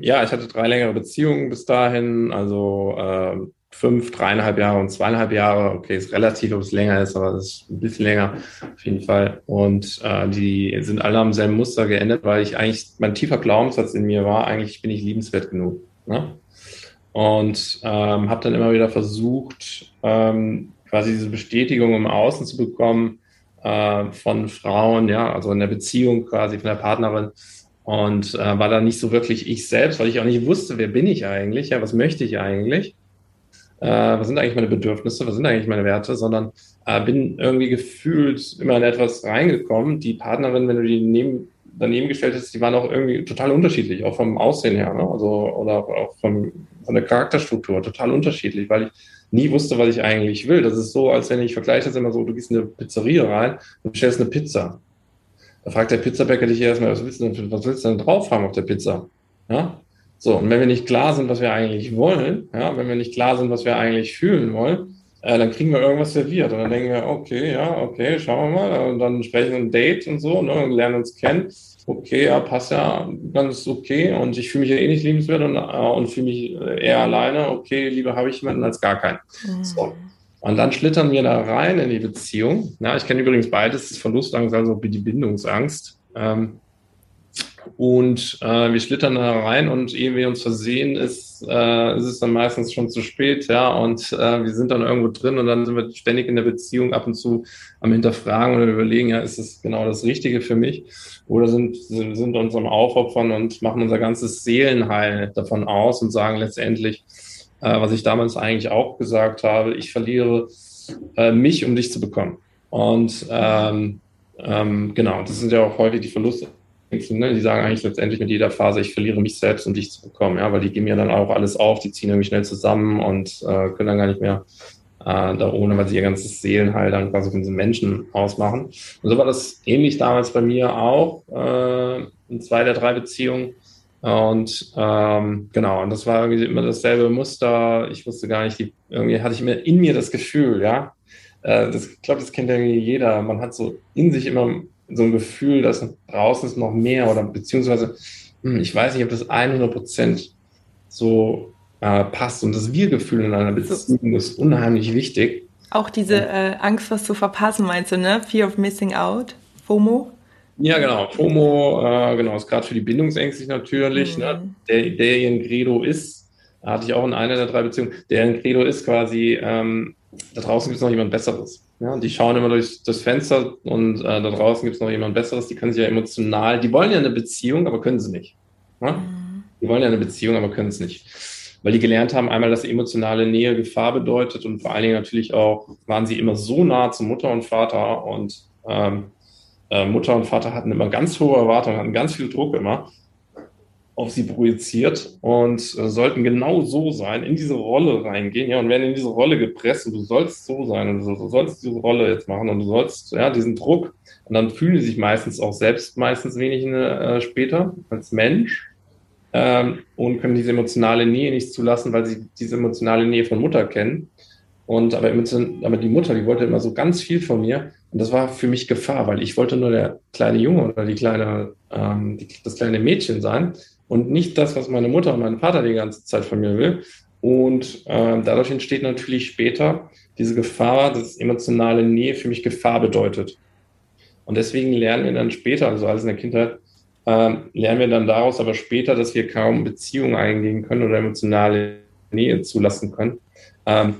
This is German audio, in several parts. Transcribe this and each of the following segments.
ja, ich hatte drei längere Beziehungen bis dahin, also äh, fünf, dreieinhalb Jahre und zweieinhalb Jahre. Okay, ist relativ, ob es länger ist, aber es ist ein bisschen länger auf jeden Fall. Und äh, die sind alle am selben Muster geendet, weil ich eigentlich, mein tiefer Glaubenssatz in mir war, eigentlich bin ich liebenswert genug. Ne? Und ähm, habe dann immer wieder versucht, ähm, quasi diese Bestätigung im Außen zu bekommen äh, von Frauen, ja, also in der Beziehung quasi von der Partnerin, und äh, war da nicht so wirklich ich selbst, weil ich auch nicht wusste, wer bin ich eigentlich, ja, was möchte ich eigentlich, äh, was sind eigentlich meine Bedürfnisse, was sind eigentlich meine Werte, sondern äh, bin irgendwie gefühlt immer in etwas reingekommen. Die Partnerin, wenn du die neben, daneben gestellt hast, die waren auch irgendwie total unterschiedlich, auch vom Aussehen her, ne? also oder auch vom, von der Charakterstruktur, total unterschiedlich, weil ich nie wusste, was ich eigentlich will. Das ist so, als wenn ich vergleiche das immer so, du gehst in eine Pizzeria rein und bestellst eine Pizza. Da fragt der Pizzabäcker dich erstmal, was willst du denn, was willst du denn drauf haben auf der Pizza? Ja? So, und wenn wir nicht klar sind, was wir eigentlich wollen, ja, wenn wir nicht klar sind, was wir eigentlich fühlen wollen, äh, dann kriegen wir irgendwas serviert. Und dann denken wir, okay, ja, okay, schauen wir mal. Und dann sprechen wir ein Date und so, ne, und lernen uns kennen. Okay, ja, passt ja ganz okay. Und ich fühle mich ja eh nicht liebenswert und, äh, und fühle mich eher alleine. Okay, lieber habe ich jemanden als gar keinen. Mhm. So. Und dann schlittern wir da rein in die Beziehung. Ja, ich kenne übrigens beides, das Verlustangst, also die Bindungsangst. Ähm, und äh, wir schlittern da rein und ehe wir uns versehen, ist, äh, ist es dann meistens schon zu spät, ja. Und äh, wir sind dann irgendwo drin und dann sind wir ständig in der Beziehung ab und zu am Hinterfragen oder überlegen, ja, ist es genau das Richtige für mich? Oder sind, sind uns am Aufopfern und machen unser ganzes Seelenheil davon aus und sagen letztendlich, äh, was ich damals eigentlich auch gesagt habe, ich verliere äh, mich, um dich zu bekommen. Und ähm, ähm, genau, das sind ja auch häufig die Verluste. Ne? Die sagen eigentlich letztendlich mit jeder Phase, ich verliere mich selbst, um dich zu bekommen, ja, weil die geben ja dann auch alles auf, die ziehen irgendwie schnell zusammen und äh, können dann gar nicht mehr äh, da ohne, weil sie ihr ganzes Seelenheil dann quasi von diesen Menschen ausmachen. Und so war das ähnlich damals bei mir auch, äh, in zwei der drei Beziehungen. Und ähm, genau, und das war irgendwie immer dasselbe Muster. Ich wusste gar nicht, die, irgendwie hatte ich immer in mir das Gefühl, ja. Äh, das, ich glaube, das kennt irgendwie jeder. Man hat so in sich immer so ein Gefühl, dass draußen ist noch mehr oder beziehungsweise, hm, ich weiß nicht, ob das 100 Prozent so äh, passt. Und das Wir-Gefühl in einer Beziehung ist unheimlich wichtig. Auch diese äh, Angst, was zu verpassen, meinst du, ne? Fear of Missing Out, FOMO? Ja, genau. FOMO, äh, genau, ist gerade für die Bindungsängstlich natürlich. Ne? Mhm. Ne? Der, der ihren Credo ist, hatte ich auch in einer der drei Beziehungen, deren Credo ist quasi, ähm, da draußen gibt es noch jemand Besseres. Ja, die schauen immer durch das Fenster und äh, da draußen gibt es noch jemand Besseres. Die können sich ja emotional, die wollen ja eine Beziehung, aber können sie nicht. Ja? Mhm. Die wollen ja eine Beziehung, aber können es nicht. Weil die gelernt haben, einmal, dass emotionale Nähe Gefahr bedeutet und vor allen Dingen natürlich auch, waren sie immer so nah zu Mutter und Vater und ähm, äh, Mutter und Vater hatten immer ganz hohe Erwartungen, hatten ganz viel Druck immer auf sie projiziert und äh, sollten genau so sein, in diese Rolle reingehen, ja, und werden in diese Rolle gepresst und du sollst so sein und du, du sollst diese Rolle jetzt machen und du sollst, ja, diesen Druck und dann fühlen sie sich meistens auch selbst meistens wenig äh, später als Mensch ähm, und können diese emotionale Nähe nicht zulassen, weil sie diese emotionale Nähe von Mutter kennen. Und aber, aber die Mutter, die wollte immer so ganz viel von mir und das war für mich Gefahr, weil ich wollte nur der kleine Junge oder die kleine, ähm, die, das kleine Mädchen sein und nicht das, was meine Mutter und mein Vater die ganze Zeit von mir will. Und ähm, dadurch entsteht natürlich später diese Gefahr, dass emotionale Nähe für mich Gefahr bedeutet. Und deswegen lernen wir dann später, also alles in der Kindheit, ähm, lernen wir dann daraus aber später, dass wir kaum Beziehungen eingehen können oder emotionale Nähe zulassen können. Ähm,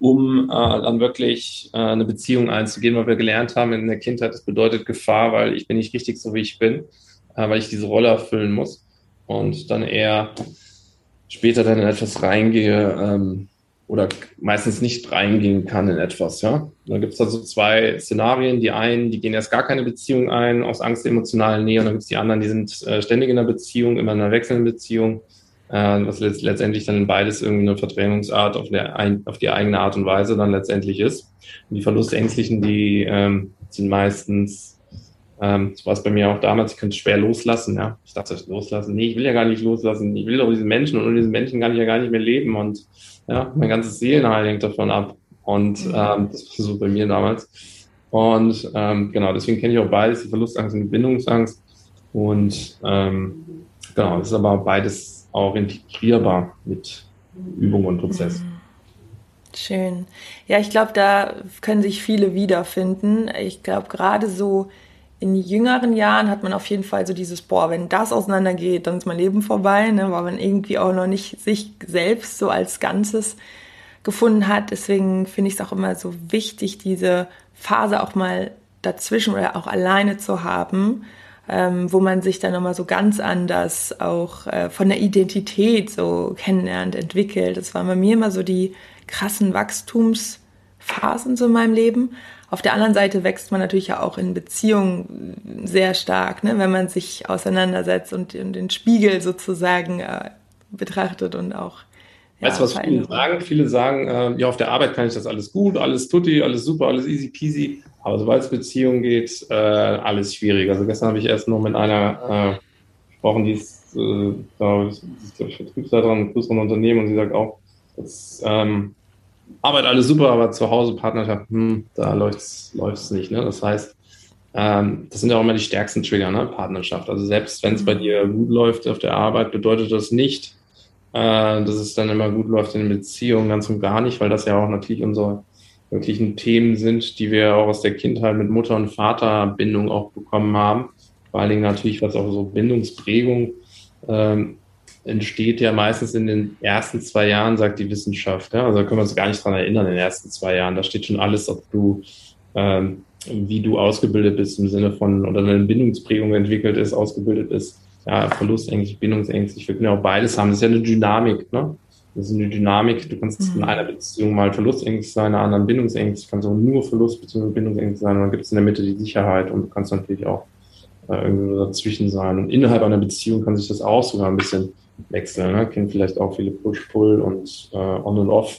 um äh, dann wirklich äh, eine Beziehung einzugehen, weil wir gelernt haben in der Kindheit, das bedeutet Gefahr, weil ich bin nicht richtig so, wie ich bin, äh, weil ich diese Rolle erfüllen muss und dann eher später dann in etwas reingehe ähm, oder meistens nicht reingehen kann in etwas. Ja, da gibt es also zwei Szenarien. Die einen, die gehen erst gar keine Beziehung ein aus Angst der emotionalen Nähe, und dann gibt es die anderen, die sind äh, ständig in einer Beziehung, immer in einer wechselnden Beziehung was letztendlich dann beides irgendwie eine Verdrängungsart auf, der, auf die eigene Art und Weise dann letztendlich ist. Und die Verlustängstlichen, die ähm, sind meistens, ähm, so war es bei mir auch damals, ich könnte schwer loslassen, ja. Ich dachte, loslassen, nee, ich will ja gar nicht loslassen, ich will doch diese Menschen und ohne diese Menschen kann ich ja gar nicht mehr leben und ja, mein ganzes Seelenheil hängt davon ab. Und mhm. ähm, das war so bei mir damals. Und ähm, genau, deswegen kenne ich auch beides, die Verlustangst und die Bindungsangst. Und ähm, genau, es ist aber beides auch integrierbar mit Übung und Prozess. Mhm. Schön. Ja, ich glaube, da können sich viele wiederfinden. Ich glaube, gerade so in jüngeren Jahren hat man auf jeden Fall so dieses, boah, wenn das auseinandergeht, dann ist mein Leben vorbei, ne? weil man irgendwie auch noch nicht sich selbst so als Ganzes gefunden hat. Deswegen finde ich es auch immer so wichtig, diese Phase auch mal dazwischen oder auch alleine zu haben, ähm, wo man sich dann nochmal so ganz anders auch äh, von der Identität so kennenlernt, entwickelt. Das waren bei mir immer so die krassen Wachstumsphasen so in meinem Leben. Auf der anderen Seite wächst man natürlich ja auch in Beziehungen sehr stark, ne, wenn man sich auseinandersetzt und, und den Spiegel sozusagen äh, betrachtet und auch. Ja, weißt du, was viele sagen? Viele sagen, äh, ja, auf der Arbeit kann ich das alles gut, alles tutti, alles super, alles easy peasy. Aber sobald es Beziehungen geht, äh, alles schwierig. Also gestern habe ich erst noch mit einer äh, gesprochen, die ist, äh, da ist, glaube ich, Vertriebsleiterin in größeren Unternehmen und sie sagt auch, dass ähm, Arbeit alles super, aber zu Hause Partnerschaft, hm, da läuft es nicht. Ne? Das heißt, ähm, das sind ja auch immer die stärksten Trigger, ne? Partnerschaft. Also selbst wenn es bei dir gut läuft auf der Arbeit, bedeutet das nicht, äh, dass es dann immer gut läuft in der Beziehung, ganz und gar nicht, weil das ja auch natürlich unsere wirklichen Themen sind, die wir auch aus der Kindheit mit Mutter- und Vaterbindung auch bekommen haben. Vor allen Dingen natürlich, was auch so Bindungsprägung ähm, entsteht ja meistens in den ersten zwei Jahren, sagt die Wissenschaft. Ja? Also da können wir uns gar nicht dran erinnern, in den ersten zwei Jahren. Da steht schon alles, ob du, ähm, wie du ausgebildet bist im Sinne von, oder eine Bindungsprägung entwickelt ist, ausgebildet ist. Ja, verlustängstlich, bindungsängstlich. Wir können ja auch beides haben. Das ist ja eine Dynamik, ne? Das ist eine Dynamik. Du kannst mhm. in einer Beziehung mal verlustängstlich sein, in einer anderen bindungsängstlich. Kannst auch nur Verlust bzw. bindungsängstlich sein. Und dann gibt es in der Mitte die Sicherheit und du kannst natürlich auch äh, irgendwie dazwischen sein. Und innerhalb einer Beziehung kann sich das auch sogar ein bisschen wechseln. Ne? Kennen vielleicht auch viele Push-Pull und äh, On und Off.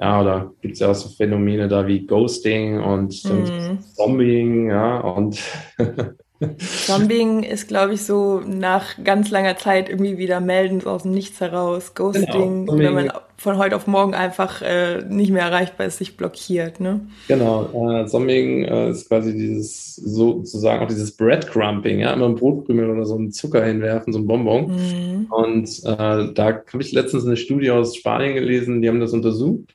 Ja, oder gibt es ja auch so Phänomene da wie Ghosting und mhm. Zombing, ja, und Zombing ist, glaube ich, so nach ganz langer Zeit irgendwie wieder melden aus dem Nichts heraus. Ghosting, genau. wenn man von heute auf morgen einfach äh, nicht mehr erreichbar ist, sich blockiert. Ne? Genau, äh, Zombing äh, ist quasi dieses sozusagen auch dieses Breadcrumping, ja, immer ein Brotkrümel oder so einen Zucker hinwerfen, so ein Bonbon. Mhm. Und äh, da habe ich letztens eine Studie aus Spanien gelesen, die haben das untersucht.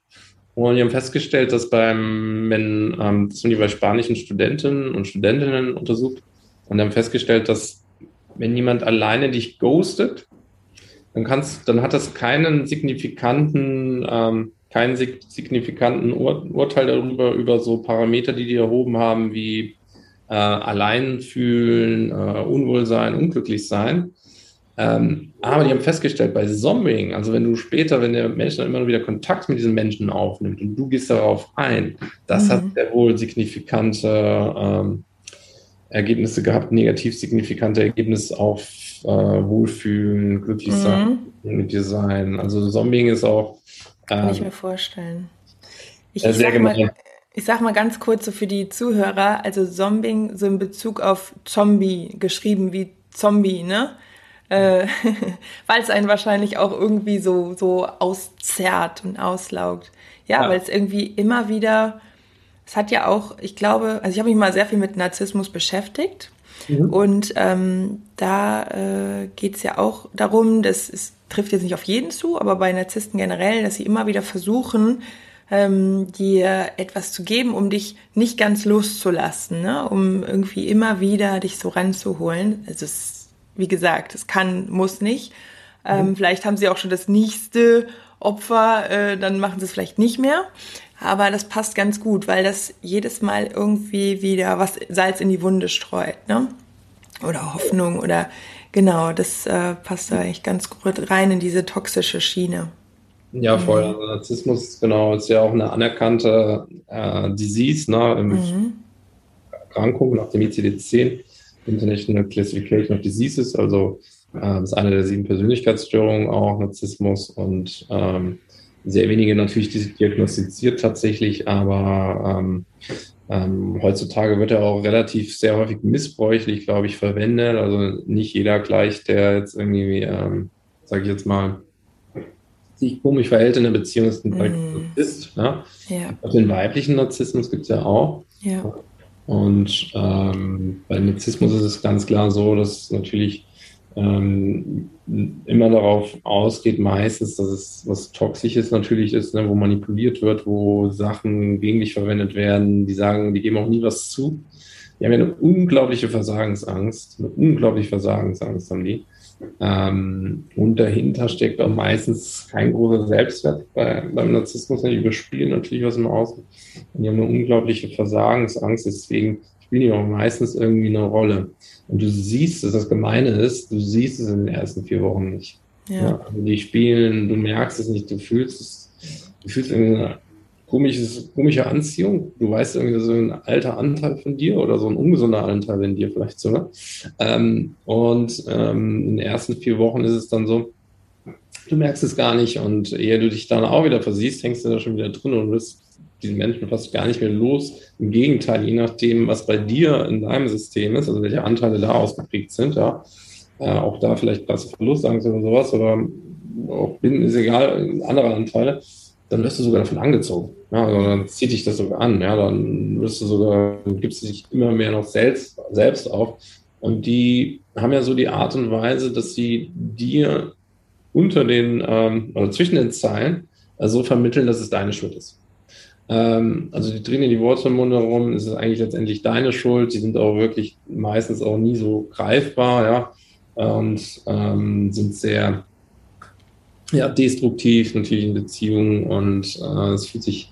Und die haben festgestellt, dass beim, wenn, ähm, das haben die bei spanischen Studenten und Studentinnen untersucht, und haben festgestellt, dass wenn jemand alleine dich ghostet, dann kannst, dann hat das keinen signifikanten, ähm, keinen signifikanten Ur Urteil darüber, über so Parameter, die die erhoben haben, wie äh, allein fühlen, äh, Unwohlsein, unglücklich sein. Ähm, aber die haben festgestellt, bei Zombing, also wenn du später, wenn der Mensch dann immer wieder Kontakt mit diesen Menschen aufnimmt und du gehst darauf ein, das mhm. hat sehr wohl signifikante ähm, Ergebnisse gehabt, negativ signifikante Ergebnisse auf äh, Wohlfühlen, glücklich sein, mhm. sein. Also Zombing ist auch. Ähm, Kann ich mir vorstellen. Ich, äh, ich, sag mal, ich sag mal ganz kurz so für die Zuhörer, also Zombing so in Bezug auf Zombie, geschrieben wie Zombie, ne? Äh, weil es einen wahrscheinlich auch irgendwie so, so auszerrt und auslaugt. Ja, ja. weil es irgendwie immer wieder es hat ja auch, ich glaube, also ich habe mich mal sehr viel mit Narzissmus beschäftigt. Mhm. Und ähm, da äh, geht es ja auch darum, das ist, trifft jetzt nicht auf jeden zu, aber bei Narzissten generell, dass sie immer wieder versuchen, ähm, dir etwas zu geben, um dich nicht ganz loszulassen, ne? um irgendwie immer wieder dich so ranzuholen. Also es, wie gesagt, es kann, muss nicht. Ähm, mhm. Vielleicht haben sie auch schon das nächste Opfer, äh, dann machen sie es vielleicht nicht mehr. Aber das passt ganz gut, weil das jedes Mal irgendwie wieder was Salz in die Wunde streut, ne? Oder Hoffnung oder genau, das äh, passt da eigentlich ganz gut rein in diese toxische Schiene. Ja, voll. Mhm. Also Narzissmus, genau, ist ja auch eine anerkannte äh, Disease, ne? Mhm. Erkrankung nach dem ICD-10, International Classification of Diseases, also äh, das ist eine der sieben Persönlichkeitsstörungen auch, Narzissmus und ähm, sehr wenige natürlich diagnostiziert tatsächlich, aber ähm, ähm, heutzutage wird er auch relativ sehr häufig missbräuchlich, glaube ich, verwendet. Also nicht jeder gleich, der jetzt irgendwie, ähm, sage ich jetzt mal, sich komisch verhält in der Beziehung, ist ein mm. Narzisst. Ja? Ja. Auch den weiblichen Narzissmus gibt es ja auch. Ja. Und ähm, bei Narzissmus ist es ganz klar so, dass natürlich ähm, immer darauf ausgeht, meistens, dass es was Toxisches natürlich ist, ne, wo manipuliert wird, wo Sachen gegen dich verwendet werden, die sagen, die geben auch nie was zu. Die haben ja eine unglaubliche Versagensangst, eine unglaubliche Versagensangst haben die. Ähm, und dahinter steckt auch meistens kein großer Selbstwert bei, beim Narzissmus. Die überspielen natürlich was im Außen. Und die haben eine unglaubliche Versagensangst, deswegen spielen die auch meistens irgendwie eine Rolle. Und du siehst dass das Gemeine ist, du siehst es in den ersten vier Wochen nicht. Ja. ja also die spielen, du merkst es nicht, du fühlst es, du fühlst irgendwie eine komisches, komische Anziehung. Du weißt irgendwie so ein alter Anteil von dir oder so ein ungesunder Anteil in dir vielleicht sogar. Ähm, und ähm, in den ersten vier Wochen ist es dann so, du merkst es gar nicht und ehe du dich dann auch wieder versiehst, hängst du da schon wieder drin und wirst diesen Menschen fast gar nicht mehr los. Im Gegenteil, je nachdem, was bei dir in deinem System ist, also welche Anteile da ausgeprägt sind, ja, äh, auch da vielleicht krasse Verlustangst oder sowas oder auch Binden ist egal, andere Anteile, dann wirst du sogar davon angezogen. Ja, also dann zieht dich das sogar an, ja, dann wirst du sogar, gibst du dich immer mehr noch selbst, selbst auf. Und die haben ja so die Art und Weise, dass sie dir unter den, ähm, oder zwischen den Zeilen äh, so vermitteln, dass es deine Schuld ist. Ähm, also die drehen in im Mund herum, es ist eigentlich letztendlich deine Schuld. Die sind auch wirklich meistens auch nie so greifbar, ja, und ähm, sind sehr ja, destruktiv natürlich in Beziehungen und äh, es fühlt sich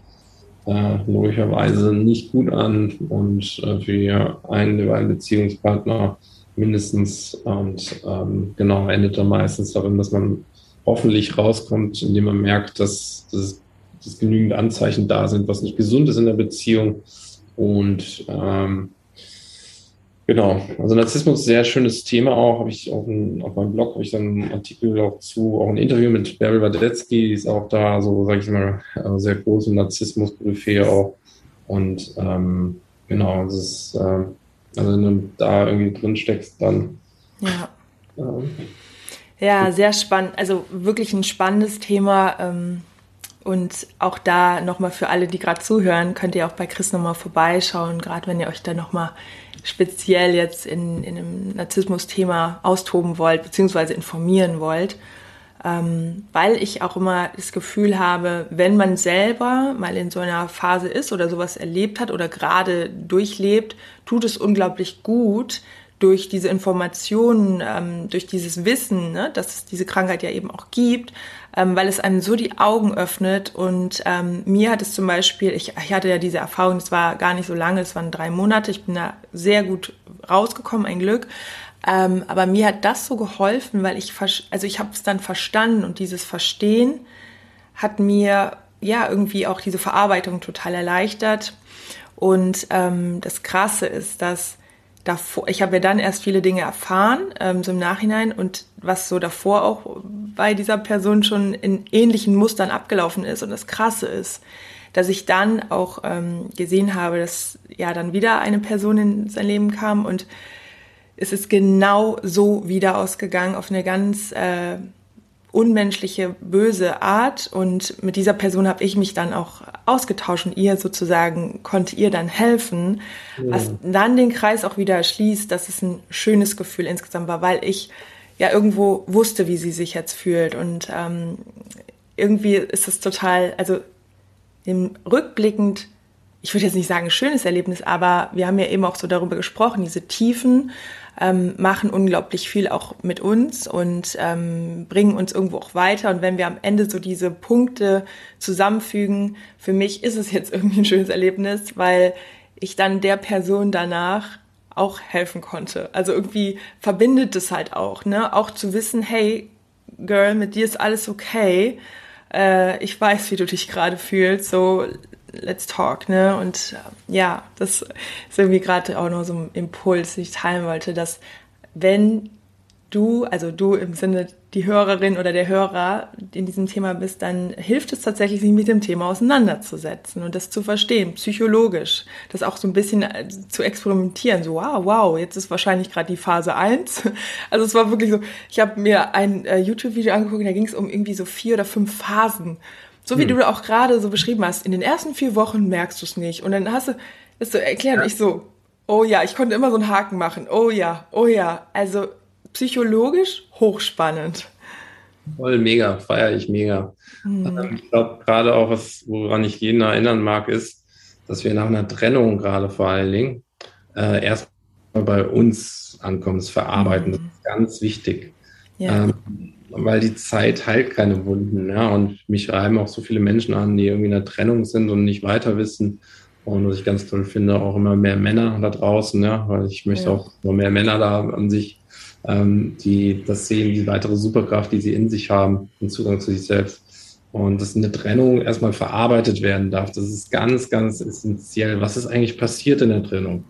äh, logischerweise nicht gut an und äh, für einen der beiden Beziehungspartner mindestens und ähm, genau endet dann meistens darin, dass man hoffentlich rauskommt, indem man merkt, dass, dass dass genügend Anzeichen da sind, was nicht gesund ist in der Beziehung. Und ähm, genau, also Narzissmus sehr schönes Thema auch. Habe ich auf, ein, auf meinem Blog habe ich dann einen Artikel auch zu, auch ein Interview mit Barry Wadetzky, die ist auch da, so sage ich mal, äh, sehr große Narzissmus-Koryphäe auch. Und ähm, genau, das ist, äh, also wenn du da irgendwie drin steckst, dann. Ja. Ähm, ja, sehr spannend. Also wirklich ein spannendes Thema. Ähm und auch da nochmal für alle, die gerade zuhören, könnt ihr auch bei Chris nochmal vorbeischauen, gerade wenn ihr euch da nochmal speziell jetzt in, in einem Narzissmus-Thema austoben wollt, beziehungsweise informieren wollt. Ähm, weil ich auch immer das Gefühl habe, wenn man selber mal in so einer Phase ist oder sowas erlebt hat oder gerade durchlebt, tut es unglaublich gut, durch diese Informationen, ähm, durch dieses Wissen, ne, dass es diese Krankheit ja eben auch gibt, ähm, weil es einem so die Augen öffnet. Und ähm, mir hat es zum Beispiel, ich, ich hatte ja diese Erfahrung, es war gar nicht so lange, es waren drei Monate, ich bin da sehr gut rausgekommen, ein Glück. Ähm, aber mir hat das so geholfen, weil ich, also ich habe es dann verstanden und dieses Verstehen hat mir ja irgendwie auch diese Verarbeitung total erleichtert. Und ähm, das Krasse ist, dass davor, ich habe ja dann erst viele Dinge erfahren, ähm, so im Nachhinein und was so davor auch bei dieser Person schon in ähnlichen Mustern abgelaufen ist. Und das Krasse ist, dass ich dann auch ähm, gesehen habe, dass ja dann wieder eine Person in sein Leben kam und es ist genau so wieder ausgegangen auf eine ganz äh, unmenschliche, böse Art. Und mit dieser Person habe ich mich dann auch ausgetauscht und ihr sozusagen konnte ihr dann helfen, ja. was dann den Kreis auch wieder schließt, dass es ein schönes Gefühl insgesamt war, weil ich ja irgendwo wusste, wie sie sich jetzt fühlt. Und ähm, irgendwie ist es total, also im rückblickend, ich würde jetzt nicht sagen schönes Erlebnis, aber wir haben ja eben auch so darüber gesprochen, diese Tiefen ähm, machen unglaublich viel auch mit uns und ähm, bringen uns irgendwo auch weiter. Und wenn wir am Ende so diese Punkte zusammenfügen, für mich ist es jetzt irgendwie ein schönes Erlebnis, weil ich dann der Person danach auch helfen konnte. Also irgendwie verbindet es halt auch, ne? Auch zu wissen, hey, Girl, mit dir ist alles okay. Äh, ich weiß, wie du dich gerade fühlst. So, let's talk, ne? Und äh, ja, das ist irgendwie gerade auch noch so ein Impuls, den ich teilen wollte, dass wenn du, also du im Sinne die Hörerin oder der Hörer in diesem Thema bist, dann hilft es tatsächlich, sich mit dem Thema auseinanderzusetzen und das zu verstehen, psychologisch, das auch so ein bisschen äh, zu experimentieren, so wow, wow, jetzt ist wahrscheinlich gerade die Phase eins. Also es war wirklich so, ich habe mir ein äh, YouTube-Video angeguckt, da ging es um irgendwie so vier oder fünf Phasen so wie hm. du auch gerade so beschrieben hast, in den ersten vier Wochen merkst du es nicht. Und dann hast du das so erklärt ja. ich so, oh ja, ich konnte immer so einen Haken machen. Oh ja, oh ja. Also psychologisch hochspannend. Voll mega, feiere ich mega. Mhm. Ich glaube, gerade auch, was, woran ich jeden erinnern mag, ist, dass wir nach einer Trennung gerade vor allen Dingen äh, erstmal bei uns ankommen, das Verarbeiten. Mhm. Das ist ganz wichtig. Ja. Ähm, weil die Zeit heilt keine Wunden. Ja? Und mich reiben auch so viele Menschen an, die irgendwie in einer Trennung sind und nicht weiter wissen. Und was ich ganz toll finde, auch immer mehr Männer da draußen, ja, weil ich möchte ja. auch immer mehr Männer da an sich, ähm, die das sehen, die weitere Superkraft, die sie in sich haben, den Zugang zu sich selbst. Und dass eine Trennung erstmal verarbeitet werden darf, das ist ganz, ganz essentiell. Was ist eigentlich passiert in der Trennung?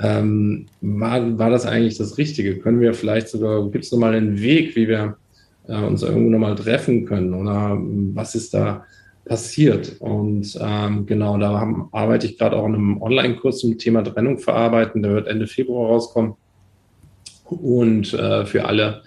Ähm, war, war das eigentlich das Richtige? Können wir vielleicht sogar, gibt es nochmal einen Weg, wie wir äh, uns irgendwo nochmal treffen können? Oder was ist da passiert? Und ähm, genau, da haben, arbeite ich gerade auch in einem Online-Kurs zum Thema Trennung verarbeiten. Der wird Ende Februar rauskommen. Und äh, für alle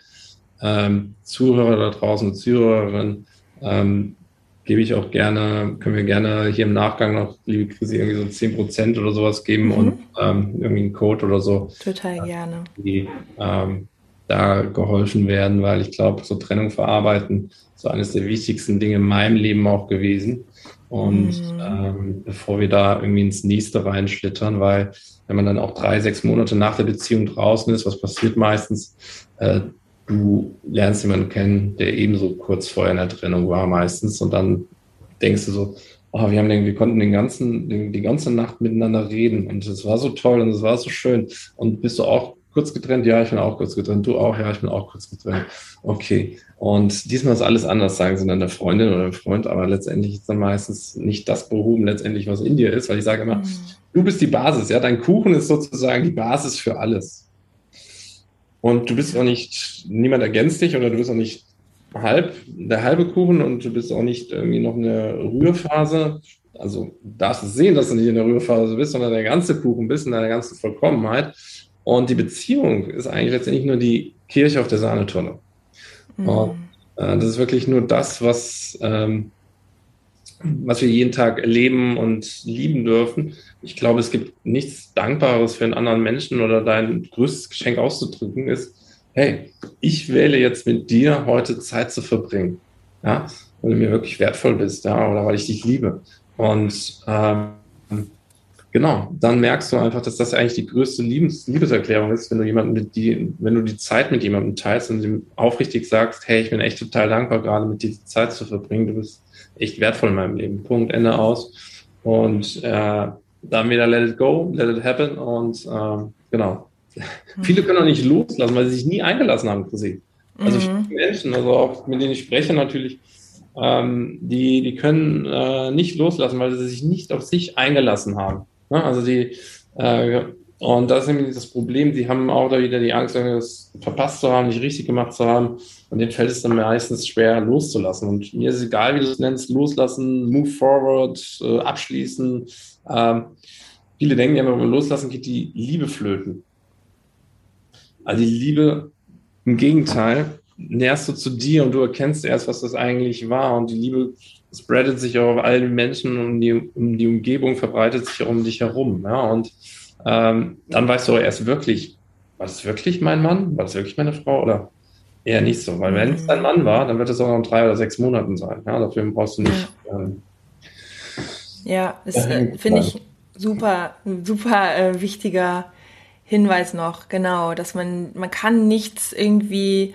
ähm, Zuhörer da draußen und Zuhörerinnen, ähm, gebe ich auch gerne, können wir gerne hier im Nachgang noch, liebe Chrissy, irgendwie so 10 Prozent oder sowas geben mhm. und ähm, irgendwie einen Code oder so. Total gerne. Die ähm, da geholfen werden, weil ich glaube, so Trennung verarbeiten ist so eines der wichtigsten Dinge in meinem Leben auch gewesen. Und mhm. ähm, bevor wir da irgendwie ins nächste reinschlittern, weil wenn man dann auch drei, sechs Monate nach der Beziehung draußen ist, was passiert meistens? Äh, du lernst jemanden kennen, der ebenso kurz vorher in der Trennung war meistens und dann denkst du so, oh, wir haben den, wir konnten den ganzen, den, die ganze Nacht miteinander reden und es war so toll und es war so schön und bist du auch kurz getrennt? Ja, ich bin auch kurz getrennt. Du auch? Ja, ich bin auch kurz getrennt. Okay. Und diesmal ist alles anders, sagen sie dann der Freundin oder dem Freund, aber letztendlich ist dann meistens nicht das behoben, letztendlich, was in dir ist, weil ich sage immer, mhm. du bist die Basis, ja, dein Kuchen ist sozusagen die Basis für alles. Und du bist auch nicht, niemand ergänzt dich oder du bist auch nicht halb, der halbe Kuchen und du bist auch nicht irgendwie noch in der Rührphase. Also darfst du sehen, dass du nicht in der Rührphase bist, sondern der ganze Kuchen bist in deiner ganzen Vollkommenheit. Und die Beziehung ist eigentlich letztendlich nur die Kirche auf der Sahnetonne. Mhm. Und äh, das ist wirklich nur das, was, ähm, was wir jeden Tag erleben und lieben dürfen. Ich glaube, es gibt nichts Dankbares für einen anderen Menschen oder dein größtes Geschenk auszudrücken ist, hey, ich wähle jetzt mit dir heute Zeit zu verbringen. Ja, weil du mir wirklich wertvoll bist, ja, oder weil ich dich liebe. Und ähm, genau, dann merkst du einfach, dass das eigentlich die größte Liebes Liebeserklärung ist, wenn du jemanden mit die, wenn du die Zeit mit jemandem teilst und ihm aufrichtig sagst, hey, ich bin echt total dankbar, gerade mit dir die Zeit zu verbringen. Du bist echt wertvoll in meinem Leben. Punkt, Ende aus. Und äh, dann wieder let it go, let it happen und ähm, genau. Mhm. Viele können auch nicht loslassen, weil sie sich nie eingelassen haben, Chrissy. Also mhm. viele Menschen, also auch mit denen ich spreche natürlich, ähm, die, die können äh, nicht loslassen, weil sie sich nicht auf sich eingelassen haben. Ne? Also die, äh, und das ist nämlich das Problem, die haben auch da wieder die Angst, irgendwas verpasst zu haben, nicht richtig gemacht zu haben. Und denen fällt es dann meistens schwer loszulassen. Und mir ist egal, wie du es nennst, loslassen, move forward, äh, abschließen. Ähm, viele denken ja, wenn man loslassen geht, die Liebe flöten. Also die Liebe, im Gegenteil, näherst du zu dir und du erkennst erst, was das eigentlich war. Und die Liebe spreadet sich auch auf allen Menschen und die, um die Umgebung verbreitet sich auch um dich herum. Ja? Und ähm, dann weißt du erst wirklich, war das wirklich mein Mann? War das wirklich meine Frau? Oder eher nicht so? Weil wenn es dein Mann war, dann wird es auch noch in drei oder sechs Monaten sein. Ja? Dafür brauchst du nicht. Ähm, ja, das äh, finde ich super, super äh, wichtiger Hinweis noch, genau, dass man, man kann nichts irgendwie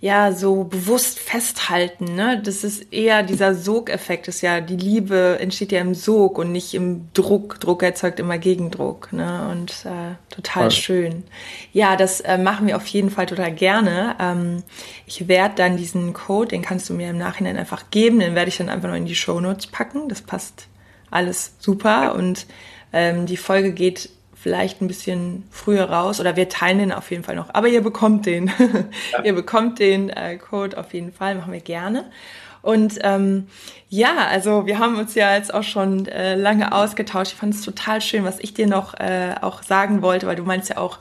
ja so bewusst festhalten. Ne? Das ist eher dieser Sogeffekt, ist ja die Liebe entsteht ja im Sog und nicht im Druck. Druck erzeugt immer Gegendruck. Ne? Und äh, total Was? schön. Ja, das äh, machen wir auf jeden Fall total gerne. Ähm, ich werde dann diesen Code, den kannst du mir im Nachhinein einfach geben, den werde ich dann einfach noch in die Show Notes packen. Das passt alles super und ähm, die Folge geht vielleicht ein bisschen früher raus oder wir teilen den auf jeden Fall noch. Aber ihr bekommt den. Ja. ihr bekommt den äh, Code auf jeden Fall, machen wir gerne. Und ähm, ja, also wir haben uns ja jetzt auch schon äh, lange ausgetauscht. Ich fand es total schön, was ich dir noch äh, auch sagen wollte, weil du meinst ja auch,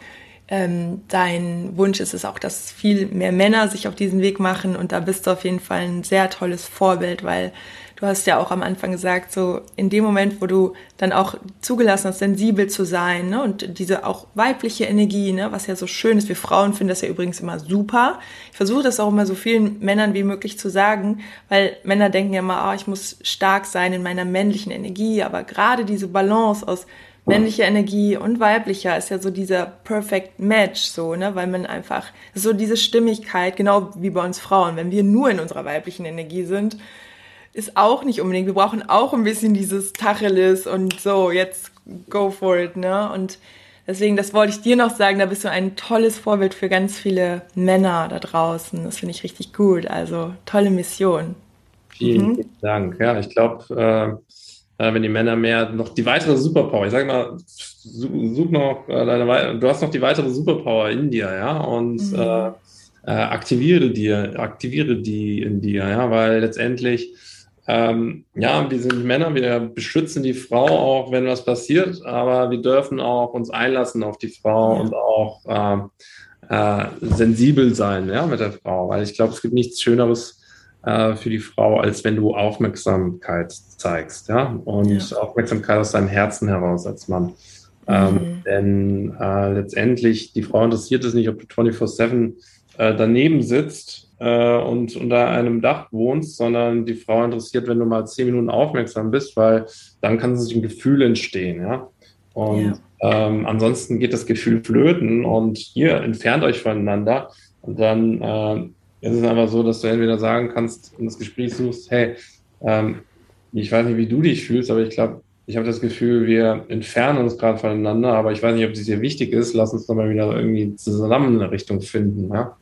ähm, dein Wunsch ist es auch, dass viel mehr Männer sich auf diesen Weg machen und da bist du auf jeden Fall ein sehr tolles Vorbild, weil du hast ja auch am Anfang gesagt, so in dem Moment, wo du dann auch zugelassen hast, sensibel zu sein ne, und diese auch weibliche Energie, ne, was ja so schön ist, wir Frauen finden das ja übrigens immer super. Ich versuche das auch immer so vielen Männern wie möglich zu sagen, weil Männer denken ja immer, oh, ich muss stark sein in meiner männlichen Energie, aber gerade diese Balance aus männlicher Energie und weiblicher ist ja so dieser Perfect Match, so, ne, weil man einfach, so diese Stimmigkeit, genau wie bei uns Frauen, wenn wir nur in unserer weiblichen Energie sind, ist auch nicht unbedingt. Wir brauchen auch ein bisschen dieses Tacheles und so, jetzt go for it, ne? Und deswegen, das wollte ich dir noch sagen, da bist du ein tolles Vorbild für ganz viele Männer da draußen. Das finde ich richtig gut. Also tolle Mission. Vielen, mhm. Dank. Ja, ich glaube, äh, äh, wenn die Männer mehr noch die weitere Superpower, ich sage mal, such noch äh, deine, du hast noch die weitere Superpower in dir, ja, und mhm. äh, äh aktiviere dir, aktiviere die in dir, ja, weil letztendlich ähm, ja, wir sind Männer, wir beschützen die Frau auch, wenn was passiert, aber wir dürfen auch uns einlassen auf die Frau und auch äh, äh, sensibel sein ja, mit der Frau, weil ich glaube, es gibt nichts Schöneres äh, für die Frau, als wenn du Aufmerksamkeit zeigst, ja, und ja. Aufmerksamkeit aus deinem Herzen heraus als Mann. Ähm, mhm. denn äh, letztendlich, die Frau interessiert es nicht, ob du 24-7 äh, daneben sitzt äh, und unter einem Dach wohnst, sondern die Frau interessiert, wenn du mal zehn Minuten aufmerksam bist, weil dann kann sich ein Gefühl entstehen, ja. Und ja. Ähm, ansonsten geht das Gefühl flöten und ihr entfernt euch voneinander und dann äh, ist es einfach so, dass du entweder sagen kannst und das Gespräch suchst, hey, ähm, ich weiß nicht, wie du dich fühlst, aber ich glaube, ich habe das Gefühl, wir entfernen uns gerade voneinander, aber ich weiß nicht, ob es dir wichtig ist. Lass uns doch mal wieder irgendwie zusammen eine Richtung finden. Ja?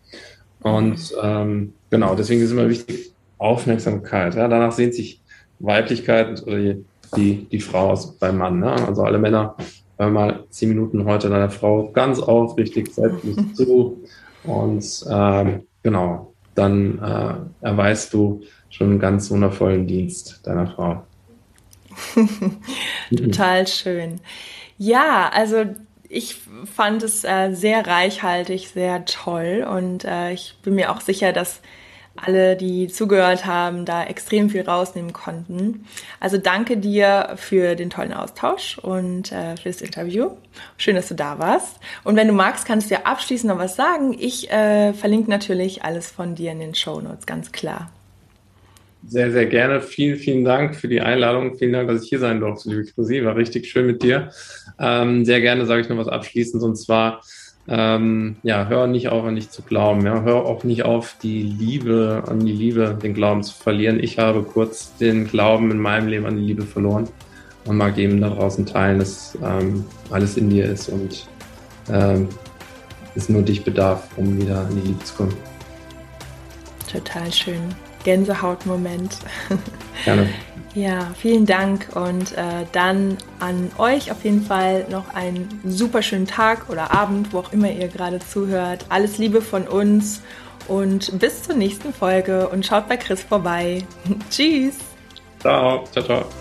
Und ähm, genau, deswegen ist immer wichtig Aufmerksamkeit. Ja? Danach sehnt sich Weiblichkeit oder die, die, die Frau aus beim Mann. Ne? Also alle Männer, hör mal zehn Minuten heute deiner Frau ganz aufrichtig selbstlos zu. Und ähm, genau, dann äh, erweist du schon einen ganz wundervollen Dienst deiner Frau. Total schön. Ja, also ich fand es äh, sehr reichhaltig, sehr toll und äh, ich bin mir auch sicher, dass alle, die zugehört haben, da extrem viel rausnehmen konnten. Also danke dir für den tollen Austausch und äh, für das Interview. Schön, dass du da warst. Und wenn du magst, kannst du dir abschließend noch was sagen. Ich äh, verlinke natürlich alles von dir in den Show Notes, ganz klar. Sehr, sehr gerne. Vielen, vielen Dank für die Einladung. Vielen Dank, dass ich hier sein durfte, liebe Chrissy. War richtig schön mit dir. Ähm, sehr gerne sage ich noch was abschließend und zwar, ähm, ja, hör nicht auf, an dich zu glauben. Ja, hör auch nicht auf, die Liebe, an die Liebe, den Glauben zu verlieren. Ich habe kurz den Glauben in meinem Leben an die Liebe verloren und mag eben da draußen teilen, dass ähm, alles in dir ist und ähm, es nur dich bedarf, um wieder an die Liebe zu kommen. Total schön. Gänsehautmoment. Gerne. Ja, vielen Dank und äh, dann an euch auf jeden Fall noch einen super schönen Tag oder Abend, wo auch immer ihr gerade zuhört. Alles Liebe von uns und bis zur nächsten Folge und schaut bei Chris vorbei. Tschüss. Ciao, ciao, ciao.